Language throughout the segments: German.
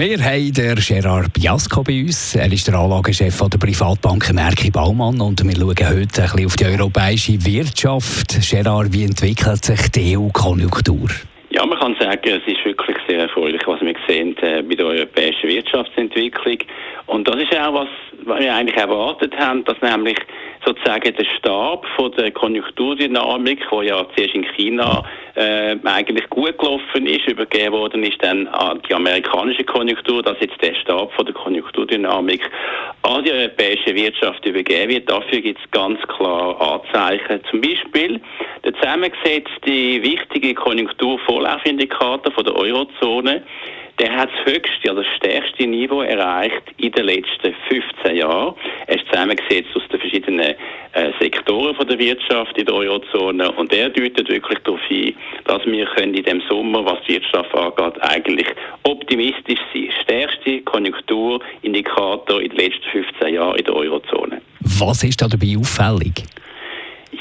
wir haben den Gerard Biasco bei uns. Er ist der Anlagechef der Privatbank Merki Baumann und wir schauen heute ein bisschen auf die europäische Wirtschaft. Gerard, wie entwickelt sich die EU-Konjunktur? Ja, man kann sagen, es ist wirklich sehr erfreulich, was wir sehen äh, bei der europäischen Wirtschaftsentwicklung. Und das ist auch was, was wir eigentlich erwartet haben, dass nämlich sozusagen der Stab von der Konjunkturdynamik, wo ja zuerst in China äh, eigentlich gut gelaufen ist, übergeben worden ist dann an die amerikanische Konjunktur, dass jetzt der Stab von der Konjunkturdynamik an die europäische Wirtschaft übergeben wird. Dafür gibt es ganz klar Anzeichen. Zum Beispiel der zusammengesetzte wichtige Konjunkturvorlaufindikator von der Eurozone, der hat das höchste, also das stärkste Niveau erreicht in den letzten 15 Jahren. Er ist zusammengesetzt aus den verschiedenen äh, Sektoren von der Wirtschaft in der Eurozone und er deutet wirklich darauf hin, dass wir können in dem Sommer, was die Wirtschaft angeht, eigentlich optimistisch sein. Stärkste Konjunkturindikator in den letzten 15 Jahren in der Eurozone. Was ist da dabei auffällig?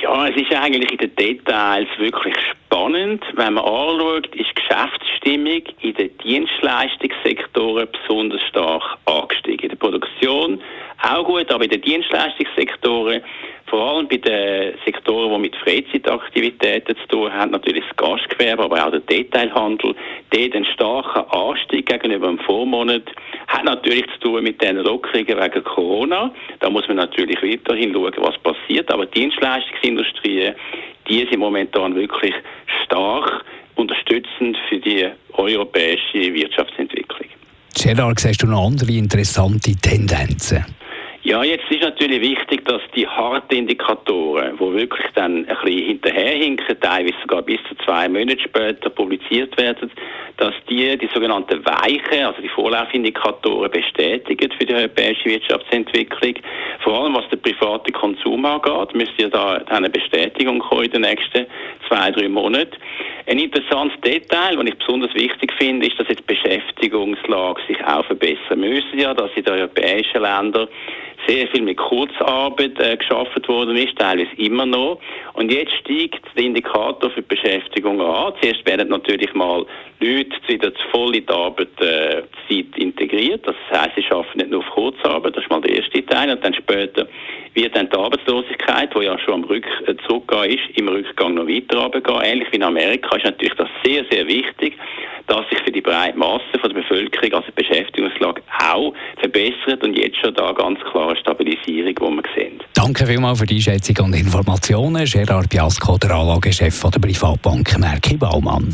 Ja, es ist eigentlich in den Details wirklich spannend. Wenn man anschaut, ist die Geschäftsstimmung in den Dienstleistungssektoren besonders stark angestiegen. In der Produktion auch gut, aber in den Dienstleistungssektoren vor allem bei den Sektoren, die mit Freizeitaktivitäten zu tun haben, natürlich das Gastgewerbe, aber auch der Detailhandel, der den starken Anstieg gegenüber dem Vormonat hat natürlich zu tun mit den Lockerungen wegen Corona. Da muss man natürlich weiterhin schauen, was passiert. Aber die Dienstleistungsindustrie, die sind momentan wirklich stark unterstützend für die europäische Wirtschaftsentwicklung. Gerard, siehst du noch andere interessante Tendenzen? Ja, jetzt ist natürlich wichtig, dass die harten Indikatoren, die wirklich dann ein bisschen hinterherhinken, teilweise sogar bis zu zwei Monate später publiziert werden, dass die die sogenannten weichen, also die Vorlaufindikatoren bestätigen für die europäische Wirtschaftsentwicklung. Vor allem was den privaten Konsum angeht, müsste ja da eine Bestätigung kommen in den nächsten zwei, drei Monaten. Ein interessantes Detail, das ich besonders wichtig finde, ist, dass jetzt die Beschäftigungslage sich auch verbessern müsste, ja, dass in den europäischen Ländern sehr viel mit Kurzarbeit äh, geschaffen worden ist, teilweise immer noch. Und jetzt steigt der Indikator für die Beschäftigung an. Zuerst werden natürlich mal Leute wieder voll in die Arbeitszeit äh, integriert. Das heißt, sie arbeiten nicht nur auf Kurzarbeit, das ist mal der erste Teil. Und dann später wird dann die Arbeitslosigkeit, die ja schon am Rück äh, ist, im Rückgang noch weiter runtergehen. Ähnlich wie in Amerika ist natürlich das sehr, sehr wichtig, dass sich für die breite Masse von der Bevölkerung, also die Beschäftigungslage, auch verbessert und jetzt schon da ganz klare Stabilisierung, die wir sehen. Danke vielmals für die Einschätzung und Informationen. Gerard Biasco, der Anlagechef der Privatbank Merki Baumann.